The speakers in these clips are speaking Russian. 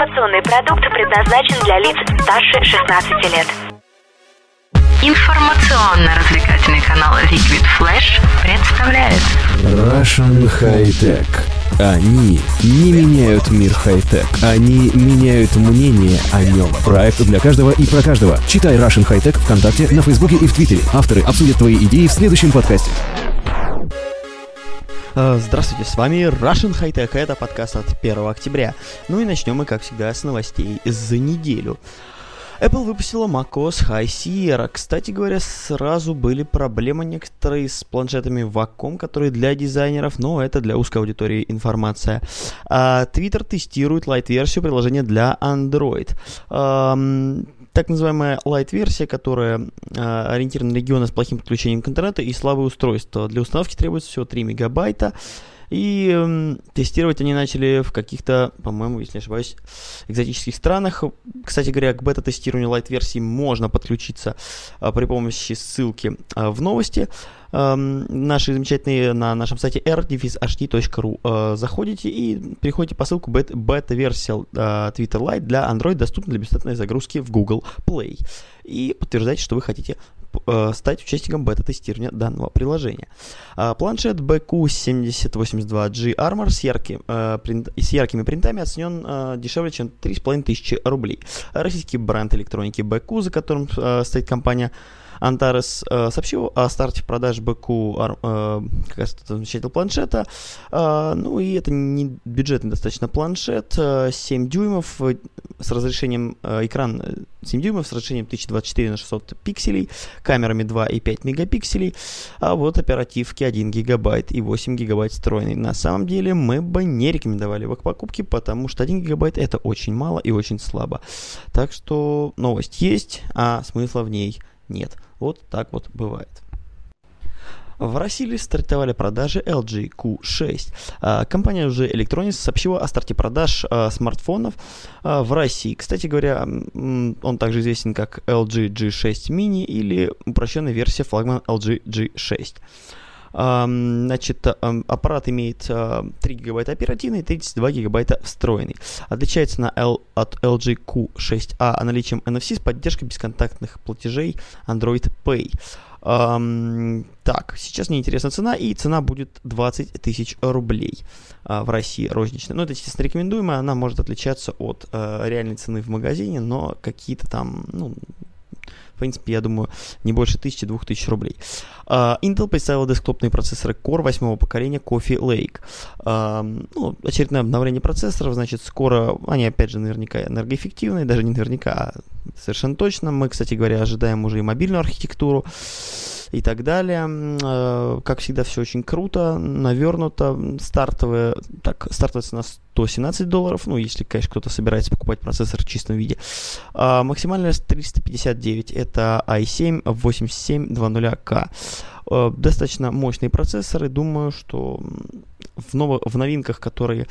Информационный продукт предназначен для лиц старше 16 лет. Информационно-развлекательный канал Liquid Flash представляет Russian High Tech. Они не меняют мир хай-тек, они меняют мнение о нем. Проект для каждого и про каждого. Читай Russian High Tech ВКонтакте, на Фейсбуке и в Твиттере. Авторы обсудят твои идеи в следующем подкасте. Э, Здравствуйте, с вами Russian High Tech, это подкаст от 1 октября. Ну и начнем мы, как всегда, с новостей за неделю. Apple выпустила macOS High Sierra. Кстати говоря, сразу были проблемы некоторые с планшетами Wacom, которые для дизайнеров, но это для узкой аудитории информация. А, Twitter тестирует light-версию приложения для Android. Так называемая light-версия, которая э, ориентирована на регионы с плохим подключением к интернету и слабые устройства. Для установки требуется всего 3 мегабайта. И тестировать они начали в каких-то, по-моему, если не ошибаюсь, экзотических странах. Кстати говоря, к бета-тестированию light-версии можно подключиться э, при помощи ссылки э, в новости. Наши замечательные на нашем сайте r-hd.ru э, заходите и переходите по ссылку бет- бета-версия Twitter Lite для Android доступна для бесплатной загрузки в Google Play. И подтверждайте, что вы хотите стать участником бета-тестирования данного приложения. А, планшет BQ7082G Armor с, ярким, э, с яркими принтами оценен э, дешевле, чем 3500 рублей. Российский бренд электроники BQ, за которым э, стоит компания Antares э, сообщил о старте продаж БК э, как раз замечательного планшета. Э, ну и это не бюджетный достаточно планшет, э, 7 дюймов э, с разрешением, э, экран 7 дюймов с разрешением 1024 на 600 пикселей, камерами 2 и 5 мегапикселей, а вот оперативки 1 гигабайт и 8 гигабайт встроенный. На самом деле мы бы не рекомендовали его к покупке, потому что 1 гигабайт это очень мало и очень слабо. Так что новость есть, а смысла в ней нет. Вот так вот бывает. В России стартовали продажи LG Q6. А, компания уже Electronics сообщила о старте продаж а, смартфонов а, в России. Кстати говоря, он также известен как LG G6 Mini или упрощенная версия флагман LG G6. Значит, аппарат имеет 3 гигабайта оперативной и 32 гигабайта встроенный. Отличается на L от LG Q6A наличием NFC с поддержкой бесконтактных платежей Android Pay. Um, так, сейчас мне интересна цена, и цена будет 20 тысяч рублей uh, в России розничная. Ну, это, естественно, рекомендуемая, она может отличаться от uh, реальной цены в магазине, но какие-то там, ну, принципе, я думаю, не больше 1000-2000 рублей. Uh, Intel представил десктопные процессоры Core 8 поколения Coffee Lake. Uh, ну, очередное обновление процессоров, значит, скоро, они, опять же, наверняка энергоэффективные, даже не наверняка, а совершенно точно. Мы, кстати говоря, ожидаем уже и мобильную архитектуру и так далее. Как всегда, все очень круто, навернуто. Стартовая, так, стартовая цена 117 долларов, ну, если, конечно, кто-то собирается покупать процессор в чистом виде. А, максимальная 359, это i7 8700K. А, достаточно мощные процессоры, думаю, что в, ново, в новинках, которые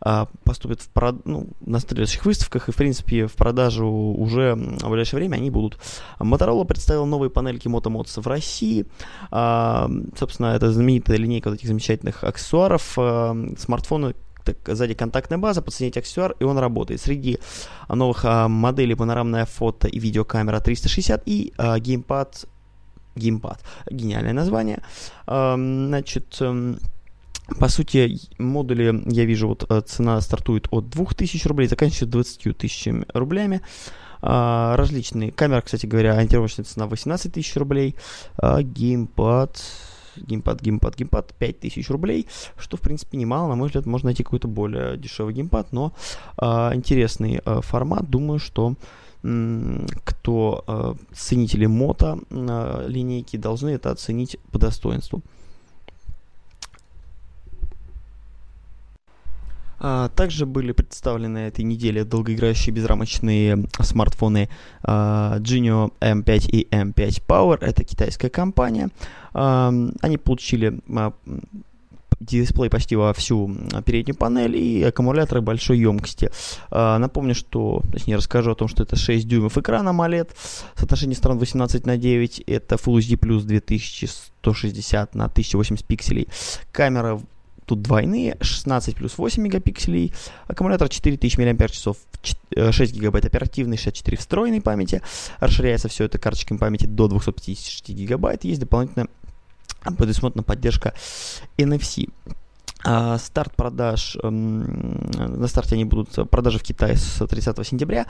а, поступят в прод, ну, на следующих выставках и, в принципе, в продажу уже в ближайшее время, они будут. Motorola представила новые панельки Moto Mods в России. А, собственно, это знаменитая линейка вот этих замечательных аксессуаров. А, смартфоны так, сзади контактная база, подсоединить аксессуар, и он работает. Среди новых а, моделей панорамная фото и видеокамера 360 и а, геймпад геймпад. Гениальное название. А, значит, по сути, модули, я вижу, вот цена стартует от 2000 рублей, заканчивается 20 тысячами рублями. А, различные камеры, кстати говоря, ориентировочная цена 18 тысяч рублей. А, геймпад, геймпад, геймпад, геймпад 5000 рублей, что, в принципе, немало. На мой взгляд, можно найти какой-то более дешевый геймпад, но а, интересный а, формат. Думаю, что кто э, ценители мото э, линейки должны это оценить по достоинству. Также были представлены этой неделе долгоиграющие безрамочные смартфоны а, Genio M5 и M5 Power. Это китайская компания. А, они получили дисплей почти во всю переднюю панель и аккумуляторы большой емкости. напомню, что, точнее расскажу о том, что это 6 дюймов экрана AMOLED, соотношение сторон 18 на 9, это Full HD+, 2160 на 1080 пикселей. Камера тут двойные, 16 плюс 8 мегапикселей, аккумулятор 4000 мАч, 6 гигабайт оперативной, 64 встроенной памяти, расширяется все это карточками памяти до 256 гигабайт, есть дополнительная предусмотрена поддержка NFC. А, старт продаж, на старте они будут, продажи в Китае с 30 сентября.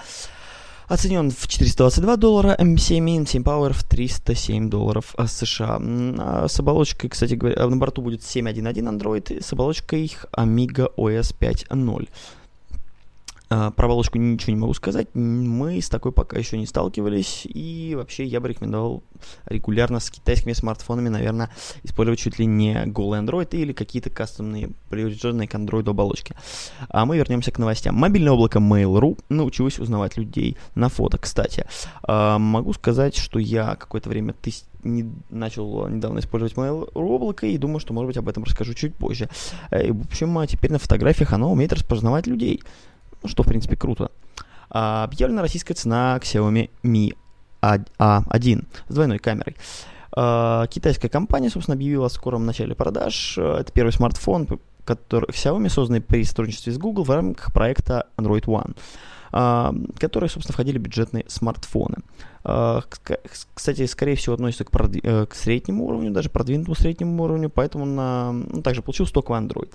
Оценен в 422 доллара, M7 M7 Power в 307 долларов э, США. А с оболочкой, кстати говоря, на борту будет 7.1.1 Android, с оболочкой Amiga OS 5.0. А, про оболочку ничего не могу сказать. Мы с такой пока еще не сталкивались. И вообще я бы рекомендовал регулярно с китайскими смартфонами, наверное, использовать чуть ли не голый Android или какие-то кастомные, приближенные к Android оболочки. А мы вернемся к новостям. Мобильное облако Mail.ru научилось узнавать людей на фото. Кстати, а, могу сказать, что я какое-то время тест не, начал недавно использовать Mail.ru облако и думаю, что, может быть, об этом расскажу чуть позже. Э, в общем, а теперь на фотографиях оно умеет распознавать людей ну, что, в принципе, круто. А, объявлена российская цена Xiaomi Mi A1 с двойной камерой. А, китайская компания, собственно, объявила о скором начале продаж. Это первый смартфон, который Xiaomi, созданный при сотрудничестве с Google в рамках проекта Android One, а, которые, собственно, входили в бюджетные смартфоны. А, кстати, скорее всего, относится к, продви- э, к среднему уровню, даже продвинутому среднему уровню, поэтому на, ну, также получил стоковый Android.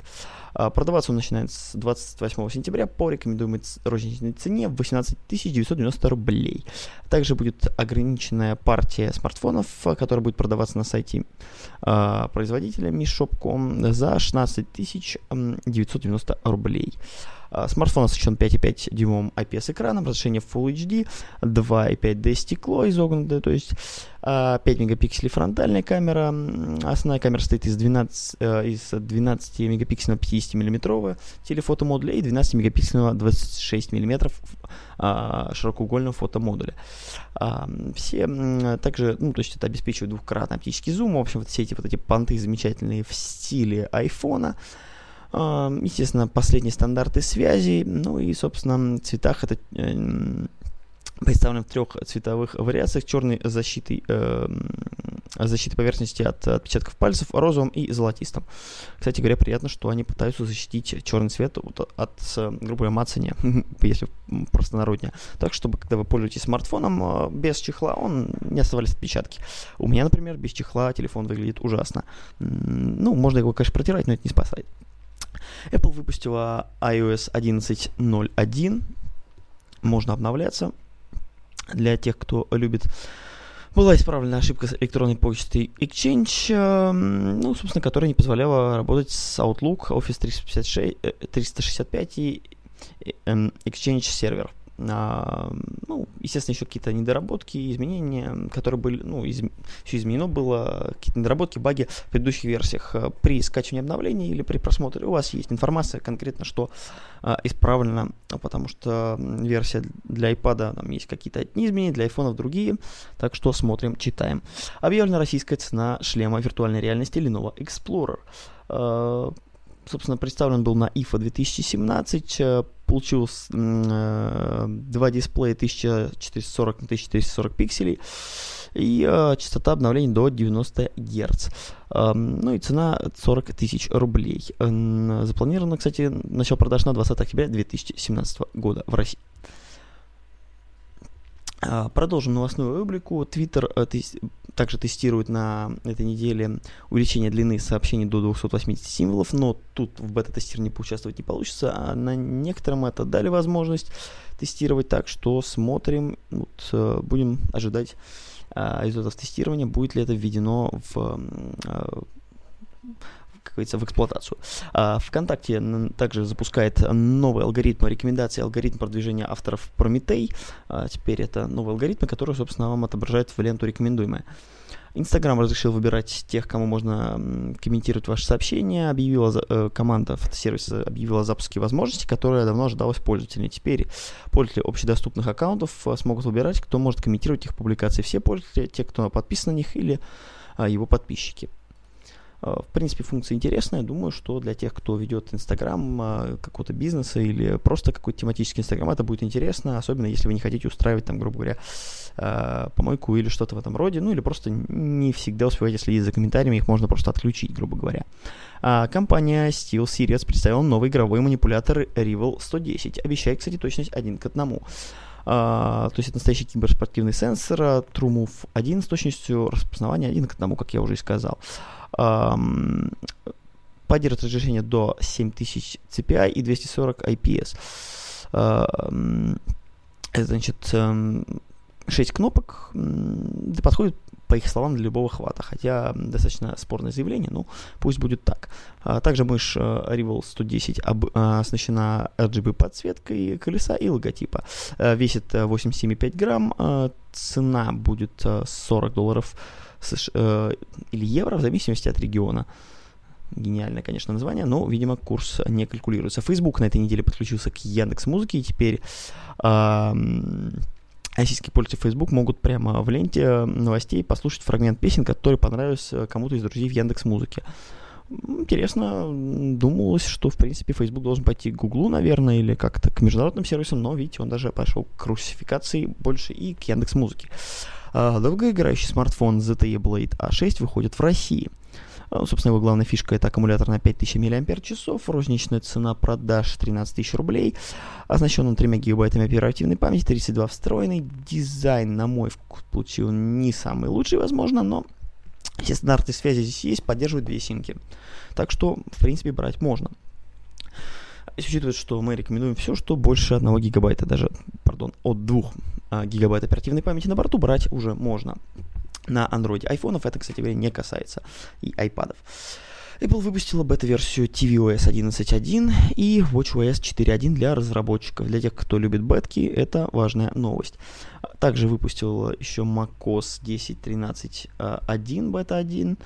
А, продаваться он начинает с 28 сентября по рекомендуемой розничной цене в 18 990 рублей. Также будет ограниченная партия смартфонов, которая будет продаваться на сайте э, производителя Mi за 16 990 рублей. А, смартфон оснащен 5,5 дюймовым IPS-экраном, разрешение Full HD, 2,5D стекло изогнутое, то есть 5 а, мегапикселей фронтальная камера. Основная камера состоит из 12, э, из 12 мегапиксельного 50 миллиметрового телефотомодуля и 12 мегапиксельного 26 миллиметров а, широкоугольного фотомодуля. Все также, ну, то есть это обеспечивает двухкратный оптический зум, в общем, вот все эти вот эти понты замечательные в стиле айфона. Естественно, последние стандарты связи, ну и, собственно, в цветах это э, представлен в трех цветовых вариациях. Черный защитой, э, защитой поверхности от отпечатков пальцев, розовым и золотистым. Кстати говоря, приятно, что они пытаются защитить черный цвет от, от грубо говоря, мацания, если простонароднее. Так, чтобы, когда вы пользуетесь смартфоном э, без чехла, он не оставались отпечатки. У меня, например, без чехла телефон выглядит ужасно. Ну, можно его, конечно, протирать, но это не спасает. Apple выпустила iOS 11.01. Можно обновляться. Для тех, кто любит была исправлена ошибка с электронной почтой Exchange, э, ну, собственно, которая не позволяла работать с Outlook, Office 356, 365 э, и эм, Exchange сервер. А, ну, естественно, еще какие-то недоработки, изменения, которые были, ну, из, все изменено было, какие-то недоработки, баги в предыдущих версиях. При скачивании обновлений или при просмотре у вас есть информация конкретно, что а, исправлено, потому что версия для iPad там есть какие-то одни изменения, для iPhone другие, так что смотрим, читаем. Объявлена российская цена шлема виртуальной реальности Lenovo Explorer. Собственно, представлен был на IFA 2017, э, получил э, два дисплея 1440 на 1440 пикселей и э, частота обновлений до 90 Гц. Э, ну и цена 40 тысяч рублей. Э, запланировано, кстати, начало продаж на 20 октября 2017 года в России. А, продолжим новостную рубрику. Твиттер э, также тестирует на этой неделе увеличение длины сообщений до 280 символов, но тут в бета-тестировании поучаствовать не получится, а на некоторым это дали возможность тестировать, так что смотрим, вот, э, будем ожидать а, результатов тестирования, будет ли это введено в как говорится, в эксплуатацию. А, ВКонтакте также запускает новый алгоритм рекомендации, алгоритм продвижения авторов Прометей. А, теперь это новый алгоритм, который, собственно, вам отображает в ленту рекомендуемое. Инстаграм разрешил выбирать тех, кому можно комментировать ваши сообщения. Объявила э, команда фотосервиса объявила о запуске возможности, которая давно ожидалась пользователями. Теперь пользователи общедоступных аккаунтов э, смогут выбирать, кто может комментировать их публикации. Все пользователи, те, кто подписан на них или а, его подписчики. В принципе, функция интересная. Думаю, что для тех, кто ведет Инстаграм какого-то бизнеса или просто какой-то тематический Инстаграм, это будет интересно, особенно если вы не хотите устраивать там, грубо говоря, помойку или что-то в этом роде, ну или просто не всегда успеваете следить за комментариями, их можно просто отключить, грубо говоря. Компания SteelSeries представила новый игровой манипулятор Rival 110, обещает, кстати, точность один к одному. А, то есть это настоящий киберспортивный сенсор TrueMove 1 с точностью распознавания 1 к 1, как я уже и сказал. А, поддерживает разрешение до 7000 CPI и 240 IPS. Это значит 6 кнопок, да подходит по их словам, для любого хвата. Хотя достаточно спорное заявление, ну пусть будет так. А, также мышь а, Rival 110 об, а, оснащена RGB подсветкой колеса и логотипа. А, весит 87,5 грамм, цена будет 40 долларов США, а, или евро, в зависимости от региона. Гениальное, конечно, название, но, видимо, курс не калькулируется. Facebook на этой неделе подключился к Яндекс Музыке, и теперь а, российские пользователи Facebook могут прямо в ленте новостей послушать фрагмент песен, который понравился кому-то из друзей в Яндекс Музыке. Интересно, думалось, что, в принципе, Facebook должен пойти к Гуглу, наверное, или как-то к международным сервисам, но, видите, он даже пошел к русификации больше и к Яндекс Музыке. А, долгоиграющий смартфон ZTE Blade A6 выходит в России. А, собственно, его главная фишка это аккумулятор на 5000 мАч, розничная цена продаж 13 тысяч рублей, оснащен он 3 гигабайтами оперативной памяти, 32 встроенный, дизайн, на мой вкус, получил не самый лучший, возможно, но все стандарты связи здесь есть, поддерживают две симки. Так что, в принципе, брать можно. Если учитывать, что мы рекомендуем все, что больше 1 гигабайта, даже, пардон, от 2 а, гигабайт оперативной памяти на борту брать уже можно на Android. Айфонов это, кстати говоря, не касается. И айпадов. Apple выпустила бета-версию tvOS 11.1 и watchOS 4.1 для разработчиков. Для тех, кто любит бетки, это важная новость. Также выпустил еще macOS 10.13.1 бета 1.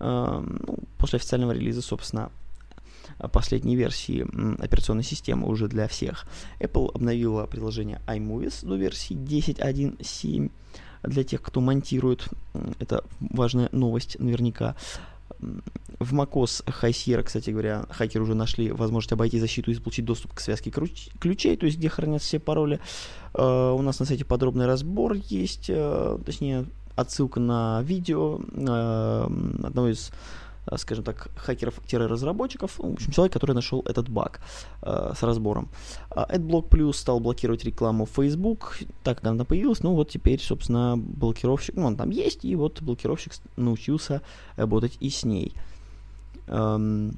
Ну, после официального релиза, собственно, последней версии операционной системы уже для всех. Apple обновила приложение iMovies до версии 10.1.7 для тех, кто монтирует. Это важная новость наверняка. В macOS High Sierra, кстати говоря, хакеры уже нашли возможность обойти защиту и получить доступ к связке ключей, то есть где хранятся все пароли. Uh, у нас на сайте подробный разбор есть, uh, точнее отсылка на видео uh, одного из Э, скажем так, хакеров-разработчиков, в общем, человек, который нашел этот баг э, с разбором. AdBlock Plus стал блокировать рекламу в Facebook, так как она появилась, ну вот теперь, собственно, блокировщик, ну он там есть, и вот блокировщик научился работать и с ней. Эм,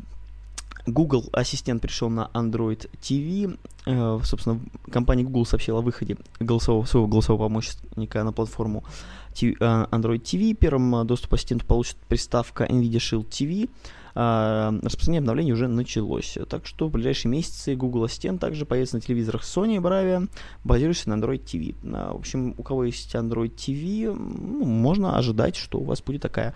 Google Ассистент пришел на Android TV. Э, собственно, компания Google сообщила о выходе голосового, своего голосового помощника на платформу э, Android TV. Первым э, доступ ассистенту получит приставка NVIDIA Shield TV. Распространение обновлений уже началось. Так что в ближайшие месяцы Google Assistant также появится на телевизорах Sony и Bravia, базирующийся на Android TV. В общем, у кого есть Android TV, ну, можно ожидать, что у вас будет такая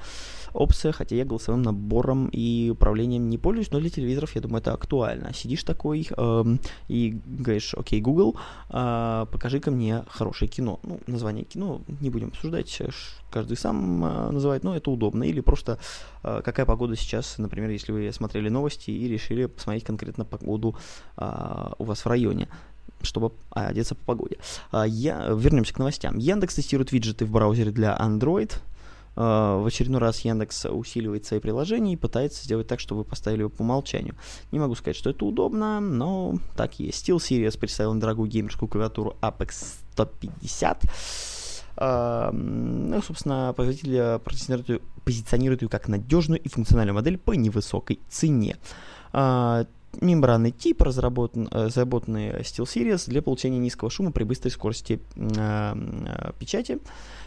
опция, хотя я голосовым набором и управлением не пользуюсь, но для телевизоров, я думаю, это актуально. Сидишь такой э, и говоришь, окей, Google, э, покажи-ка мне хорошее кино. Ну, название кино не будем обсуждать, каждый сам э, называет, но это удобно. Или просто э, какая погода сейчас, например, если вы смотрели новости и решили посмотреть конкретно погоду э, у вас в районе чтобы одеться по погоде. Я, вернемся к новостям. Яндекс тестирует виджеты в браузере для Android. А, в очередной раз Яндекс усиливает свои приложения и пытается сделать так, чтобы вы поставили его по умолчанию. Не могу сказать, что это удобно, но так есть. SteelSeries представил дорогую геймерскую клавиатуру Apex 150. Uh, ну, собственно, производитель ее, позиционирует ее как надежную и функциональную модель по невысокой цене. Uh, мембранный тип, разработан, э, разработанный SteelSeries для получения низкого шума при быстрой скорости э, печати.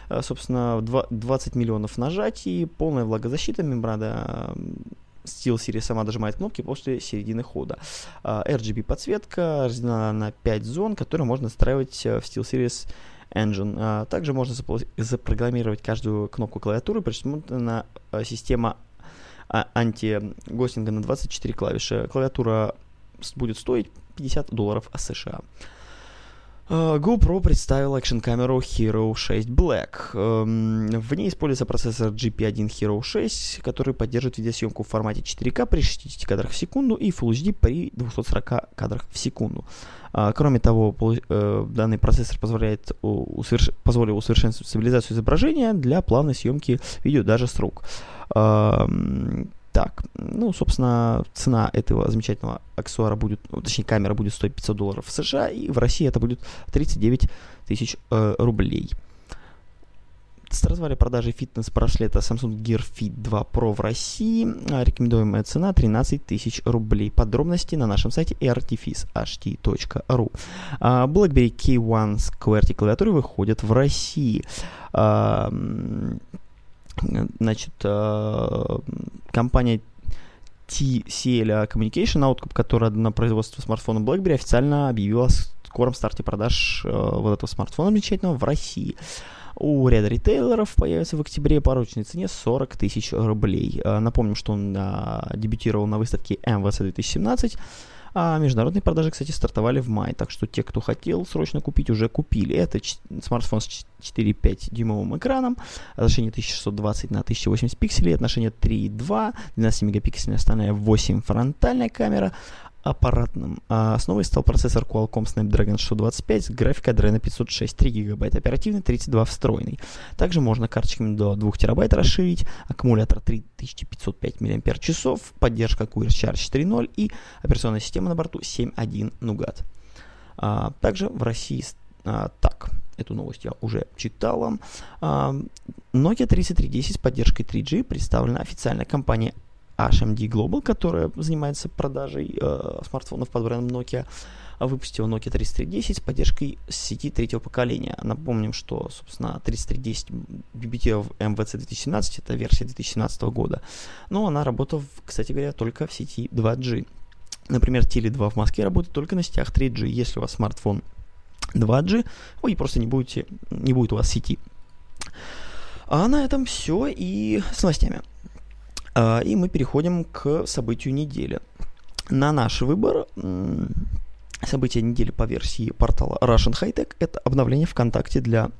Э, собственно, 20 миллионов нажатий, полная влагозащита, мембрана SteelSeries сама дожимает кнопки после середины хода. RGB подсветка разделена на 5 зон, которые можно настраивать в SteelSeries Engine. Также можно запрограммировать каждую кнопку клавиатуры, предусмотрена система а, антигостинга на 24 клавиши. Клавиатура будет стоить 50 долларов США. Uh, GoPro представил экшн-камеру Hero 6 Black. Uh, в ней используется процессор GP1 Hero 6, который поддерживает видеосъемку в формате 4К при 60 кадрах в секунду и Full HD при 240 кадрах в секунду. Uh, кроме того, данный процессор позволяет усоверш... позволил усовершенствовать стабилизацию изображения для плавной съемки видео даже с рук. Так, ну, собственно, цена этого замечательного аксессуара будет, ну, точнее, камера будет стоить 500 долларов в США, и в России это будет 39 тысяч э, рублей. Стартовали продажи фитнес-браслета Samsung Gear Fit 2 Pro в России. Рекомендуемая цена 13 тысяч рублей. Подробности на нашем сайте artifice.ht.ru. А, BlackBerry K1 с QWERTY клавиатуры выходят в России. Значит, э, компания TCL Communication Outcome, которая на производство смартфона BlackBerry, официально объявила о скором старте продаж э, вот этого смартфона замечательного в России. У ряда ритейлеров появится в октябре по ручной цене 40 тысяч рублей. Э, напомним, что он дебютировал на выставке MVC 2017 а международные продажи, кстати, стартовали в мае, так что те, кто хотел срочно купить, уже купили. Это смартфон с 4,5 дюймовым экраном, разрешение 1620 на 1080 пикселей, отношение 3,2, 12 мегапиксельная остальная 8 фронтальная камера, аппаратным. А основой стал процессор Qualcomm Snapdragon 625 с графикой Adreno 506, 3 гигабайта оперативный, 32 встроенный. Также можно карточками до 2 терабайт расширить, аккумулятор 3505 мАч, поддержка QWERTY Charge 4.0 и операционная система на борту 7.1 Nougat. А, также в России а, так, эту новость я уже читала. А, Nokia 3310 с поддержкой 3G представлена официальная компания HMD Global, которая занимается продажей э, смартфонов под брендом Nokia, выпустила Nokia 3310 с поддержкой сети третьего поколения. Напомним, что, собственно, 3310 BBT в MVC 2017, это версия 2017 года, но она работала, кстати говоря, только в сети 2G. Например, Tele2 в Москве работает только на сетях 3G. Если у вас смартфон 2G, вы просто не будете, не будет у вас сети. А на этом все и с новостями. А, и мы переходим к событию недели. На наш выбор событие недели по версии портала Russian High Tech это обновление ВКонтакте для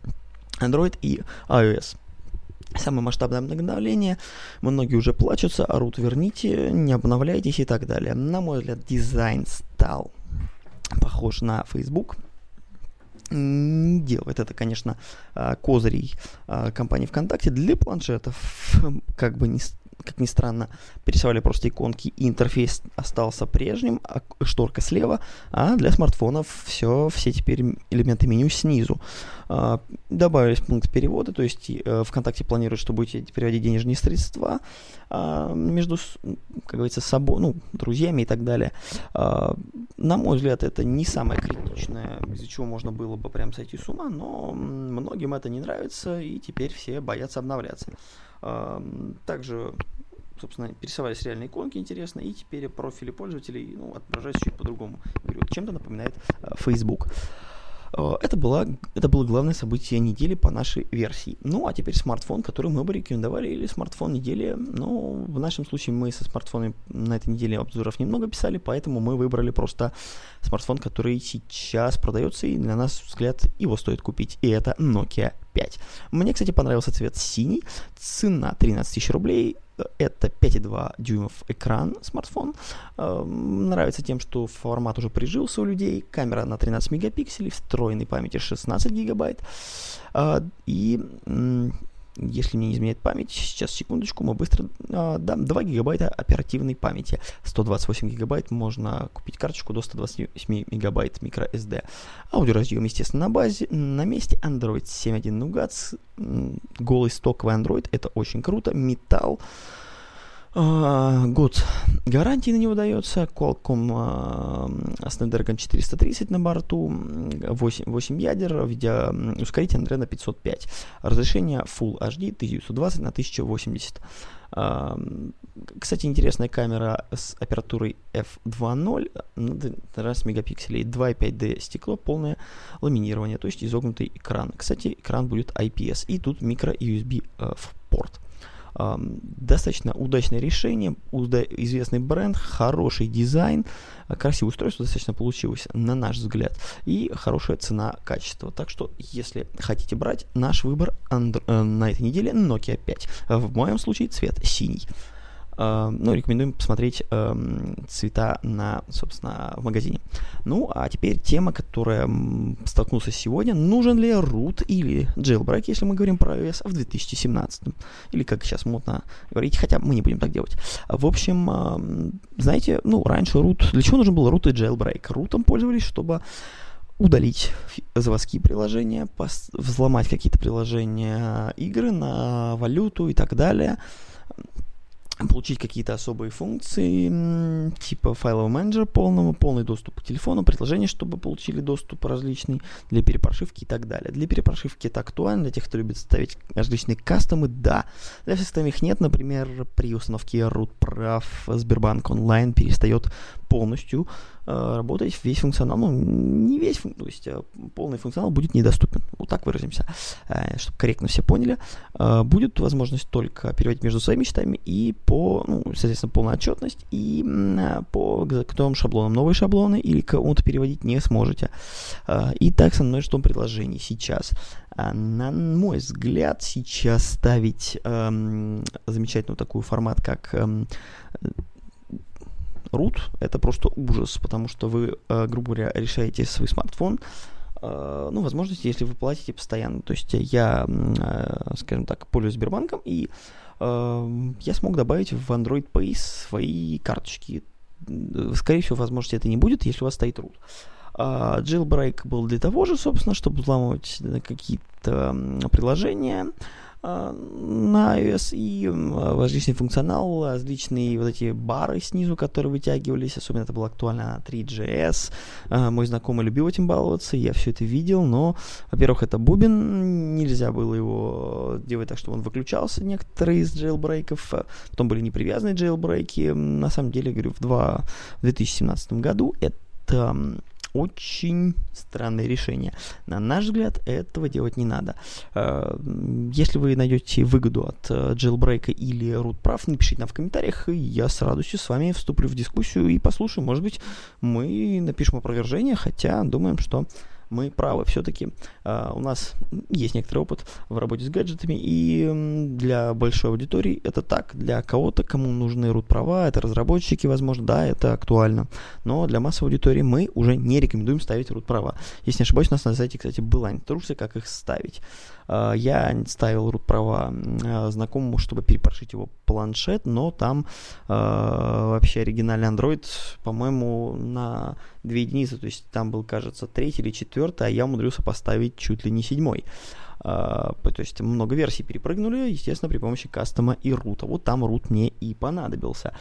Android и iOS. Самое масштабное обновление, многие уже плачутся, орут, верните, не обновляйтесь и так далее. На мой взгляд, дизайн стал похож на Facebook. Не делает это, конечно, а, козырей а, компании ВКонтакте для планшетов, как бы не как ни странно, перерисовали просто иконки, и интерфейс остался прежним, а шторка слева, а для смартфонов все, все теперь элементы меню снизу. А, добавились пункт перевода, то есть э, ВКонтакте планирует, что будете переводить денежные средства а, между, как говорится, собой, ну, друзьями и так далее. А, на мой взгляд, это не самое критичное, из-за чего можно было бы прям сойти с ума, но многим это не нравится, и теперь все боятся обновляться. Также собственно, перерисовались реальные иконки интересно, и теперь профили пользователей ну, отображаются чуть по-другому. Чем-то напоминает uh, Facebook. Uh, это, было, это было главное событие недели по нашей версии. Ну, а теперь смартфон, который мы бы рекомендовали, или смартфон недели. Ну, в нашем случае мы со смартфонами на этой неделе обзоров немного писали, поэтому мы выбрали просто смартфон, который сейчас продается, и на наш взгляд его стоит купить. И это Nokia 5. Мне, кстати, понравился цвет синий, цена 13 тысяч рублей, это 5,2 дюймов экран смартфон. Эм, нравится тем, что формат уже прижился у людей. Камера на 13 мегапикселей, встроенной памяти 16 гигабайт. Э, и если мне не изменяет память, сейчас секундочку, мы быстро э, дам 2 гигабайта оперативной памяти. 128 гигабайт можно купить карточку до 128 мегабайт microSD. Аудиоразъем, естественно, на базе, на месте. Android 7.1 Nougat, голый стоковый Android, это очень круто. Металл. Uh, год гарантии на него дается, Qualcomm uh, Snapdragon 430 на борту, 8, 8 ядер, видео ускоритель Adreno 505, разрешение Full HD 1920 на 1080. Uh, кстати, интересная камера с апертурой f2.0 на 13 мегапикселей, 2.5D стекло, полное ламинирование, то есть изогнутый экран. Кстати, экран будет IPS, и тут микро USB в порт. Достаточно удачное решение, известный бренд, хороший дизайн, красивое устройство достаточно получилось, на наш взгляд, и хорошая цена-качество. Так что, если хотите брать, наш выбор э, на этой неделе Nokia 5. В моем случае цвет синий. Э, ну, рекомендуем посмотреть э, цвета на, собственно, в магазине. Ну, а теперь тема, которая столкнулся сегодня. Нужен ли root или jailbreak, если мы говорим про iOS, в 2017? Или как сейчас модно говорить, хотя мы не будем так делать. В общем, э, знаете, ну, раньше root... Для чего нужен был root и jailbreak? Рутом пользовались, чтобы удалить заводские приложения, взломать какие-то приложения игры на валюту и так далее получить какие-то особые функции, типа файлового менеджера полного, полный доступ к телефону, приложения, чтобы получили доступ различный для перепрошивки и так далее. Для перепрошивки это актуально, для тех, кто любит ставить различные кастомы, да. Для всех остальных нет, например, при установке root прав Сбербанк онлайн перестает полностью э, работать весь функционал, ну, не весь, то есть э, полный функционал будет недоступен, вот так выразимся, э, чтобы корректно все поняли. Э, будет возможность только переводить между своими счетами и по, ну, соответственно, полная отчетность и э, по готовым шаблонам. Новые шаблоны или кому-то переводить не сможете. Э, и так со множеством предложений сейчас. Э, на мой взгляд, сейчас ставить э, замечательную такую формат, как э, root это просто ужас, потому что вы, э, грубо говоря, решаете свой смартфон, э, ну, возможности, если вы платите постоянно. То есть я, э, скажем так, пользуюсь Сбербанком, и я смог добавить в Android Pay свои карточки. Скорее всего, возможности это не будет, если у вас стоит root. Uh, jailbreak был для того же, собственно, чтобы взламывать какие-то приложения, а, на iOS и различный функционал, различные вот эти бары снизу, которые вытягивались, особенно это было актуально на 3GS. А, мой знакомый любил этим баловаться, я все это видел, но, во-первых, это бубен, нельзя было его делать так, чтобы он выключался, некоторые из джейлбрейков, потом были непривязанные джейлбрейки, на самом деле, говорю, в, 2, в 2017 году это очень странное решение. На наш взгляд, этого делать не надо. Э, если вы найдете выгоду от jailbreak э, или root прав, напишите нам в комментариях, и я с радостью с вами вступлю в дискуссию и послушаю. Может быть, мы напишем опровержение, хотя думаем, что мы правы. Все-таки э, а, у нас есть некоторый опыт в работе с гаджетами, и для большой аудитории это так. Для кого-то, кому нужны root права, это разработчики, возможно, да, это актуально. Но для массовой аудитории мы уже не рекомендуем ставить root права. Если не ошибаюсь, у нас на сайте, кстати, была инструкция, как их ставить. Э, я ставил root права э, знакомому, чтобы перепрошить его планшет, но там э, вообще оригинальный Android, по-моему, на 2 единицы, то есть там был, кажется, третий или четвертый, а я умудрился поставить чуть ли не седьмой. Uh, то есть много версий перепрыгнули, естественно, при помощи кастома и рута. Вот там рут мне и понадобился.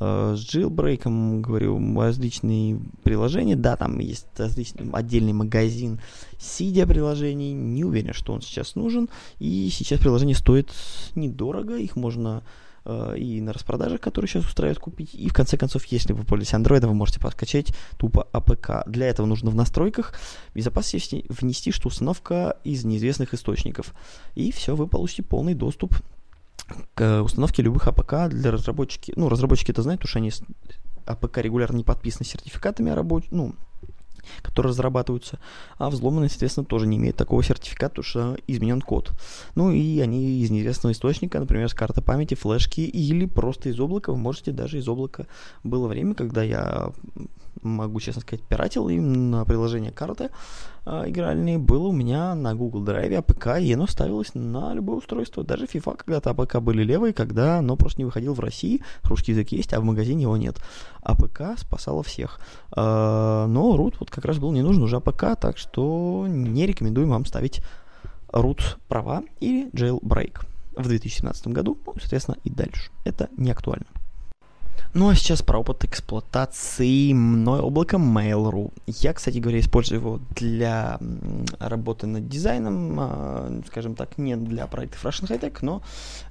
Uh, с jailbreak, говорю, различные приложения, да, там есть различный отдельный магазин сидя приложений, не уверен, что он сейчас нужен, и сейчас приложение стоит недорого, их можно Э, и на распродажах, которые сейчас устраивают купить. И в конце концов, если вы пользуетесь Android, вы можете подкачать тупо APK. Для этого нужно в настройках безопасности внести, что установка из неизвестных источников. И все, вы получите полный доступ к установке любых APK для разработчики. Ну, разработчики это знают, потому что они APK регулярно не подписаны сертификатами о работе, ну, которые разрабатываются, а взломанные, соответственно, тоже не имеют такого сертификата, потому что изменен код. Ну и они из неизвестного источника, например, с карты памяти, флешки или просто из облака, вы можете даже из облака. Было время, когда я могу честно сказать, пиратил именно приложение карты э, игральные, было у меня на Google Drive APK, и оно ставилось на любое устройство. Даже FIFA когда-то APK были левые, когда оно просто не выходило в России, русский язык есть, а в магазине его нет. APK спасало всех. Э, но root вот как раз был не нужен уже APK, так что не рекомендуем вам ставить root права или jailbreak в 2017 году, ну, соответственно, и дальше. Это не актуально. Ну а сейчас про опыт эксплуатации мной облака Mail.ru. Я, кстати говоря, использую его для работы над дизайном, а, скажем так, не для проектов Russian High Tech, но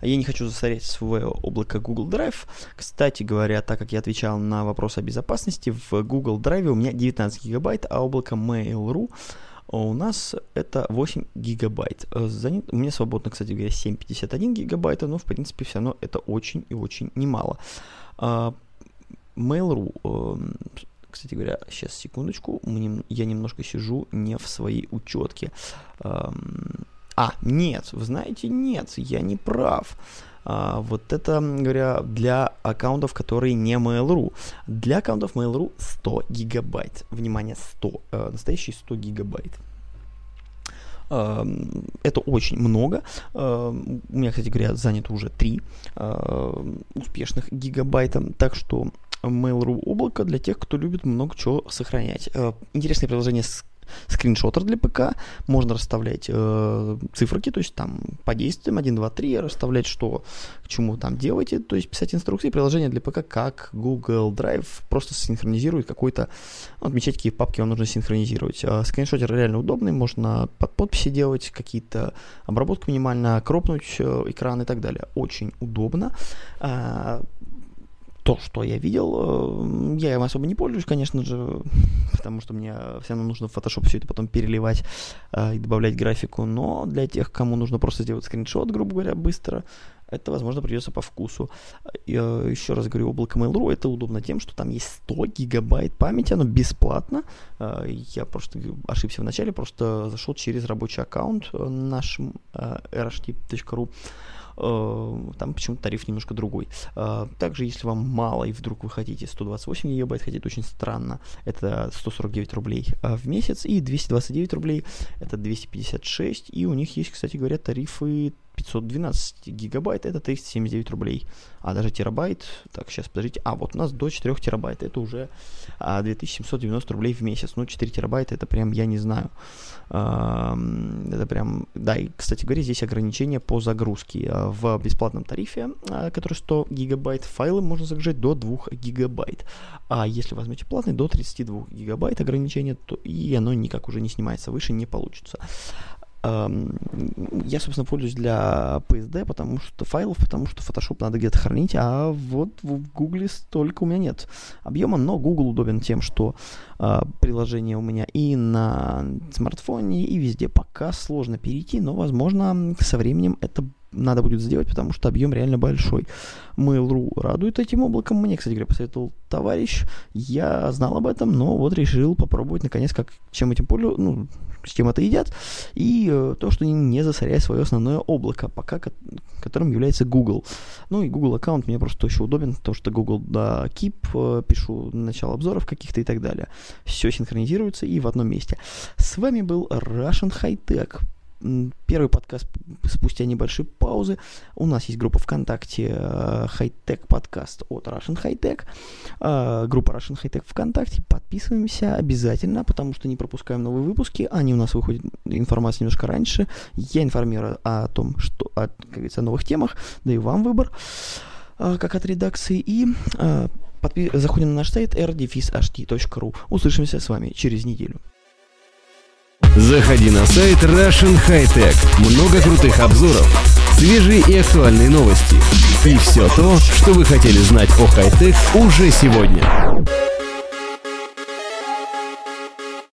я не хочу засорять свое облако Google Drive. Кстати говоря, так как я отвечал на вопрос о безопасности, в Google Drive у меня 19 гигабайт, а облако Mail.ru у нас это 8 гигабайт. Занят, у меня свободно, кстати говоря, 7,51 гигабайта, но в принципе все равно это очень и очень немало. А, Mail.ru, эм, кстати говоря, сейчас секундочку, я немножко сижу не в своей учетке. А, нет, вы знаете, нет, я не прав. А, вот это, говоря, для аккаунтов, которые не Mail.ru. Для аккаунтов Mail.ru 100 гигабайт. Внимание, 100. Э, настоящие 100 гигабайт. Эм, это очень много. Эм, у меня, кстати говоря, занято уже 3 э, успешных гигабайта. Так что Mail.ru облако для тех, кто любит много чего сохранять. Э, интересное приложение с скриншотер для ПК, можно расставлять э, циферки, то есть там по действиям 1, 2, 3, расставлять, что к чему там делаете, то есть писать инструкции, приложение для ПК, как Google Drive просто синхронизирует какой-то, ну, отмечать, какие папки вам нужно синхронизировать. Э, скриншотер реально удобный, можно под подписи делать, какие-то обработку минимально, кропнуть э, экран и так далее. Очень удобно. Э, то, что я видел, э, я им особо не пользуюсь, конечно же, потому что мне все равно нужно в Photoshop все это потом переливать э, и добавлять графику, но для тех, кому нужно просто сделать скриншот, грубо говоря, быстро, это, возможно, придется по вкусу. Я еще раз говорю, облако Mail.ru это удобно тем, что там есть 100 гигабайт памяти, оно бесплатно. Э, я просто ошибся в начале, просто зашел через рабочий аккаунт наш rht.ru Э, там почему-то тариф немножко другой. Э, также, если вам мало и вдруг вы хотите 128 гигабайт, хотите очень странно, это 149 рублей э, в месяц, и 229 рублей это 256, и у них есть, кстати говоря, тарифы 512 гигабайт это 379 рублей. А даже терабайт, так, сейчас подождите, а вот у нас до 4 терабайт, это уже а, 2790 рублей в месяц. Ну, 4 терабайта, это прям, я не знаю. А, это прям, да, и, кстати говоря, здесь ограничение по загрузке. А, в бесплатном тарифе, а, который 100 гигабайт, файлы можно загружать до 2 гигабайт. А если возьмете платный, до 32 гигабайт ограничение, то и оно никак уже не снимается, выше не получится. Я, собственно, пользуюсь для PSD, потому что файлов, потому что Photoshop надо где-то хранить, а вот в Google столько у меня нет объема, но Google удобен тем, что э, приложение у меня и на смартфоне, и везде. Пока сложно перейти, но, возможно, со временем это надо будет сделать, потому что объем реально большой. Mail.ru радует этим облаком. Мне, кстати говоря, посоветовал товарищ. Я знал об этом, но вот решил попробовать, наконец, как, чем этим пользуюсь, ну, с чем это едят, и э, то, что не засоряет свое основное облако, пока ко- которым является Google. Ну и Google аккаунт мне просто очень удобен, потому что Google да, Keep, э, пишу начало обзоров каких-то и так далее. Все синхронизируется и в одном месте. С вами был Russian High Tech первый подкаст спустя небольшие паузы. У нас есть группа ВКонтакте э, подкаст от Russian Hightech. Э, группа Russian Hightech ВКонтакте. Подписываемся обязательно, потому что не пропускаем новые выпуски. Они у нас выходят, информация немножко раньше. Я информирую о том, что, о, как говорится, о новых темах. Да и вам выбор, э, как от редакции. И подпи- заходим на наш сайт rdefishht.ru. Услышимся с вами через неделю. Заходи на сайт Russian High Tech. Много крутых обзоров, свежие и актуальные новости. И все то, что вы хотели знать о хай-тек уже сегодня.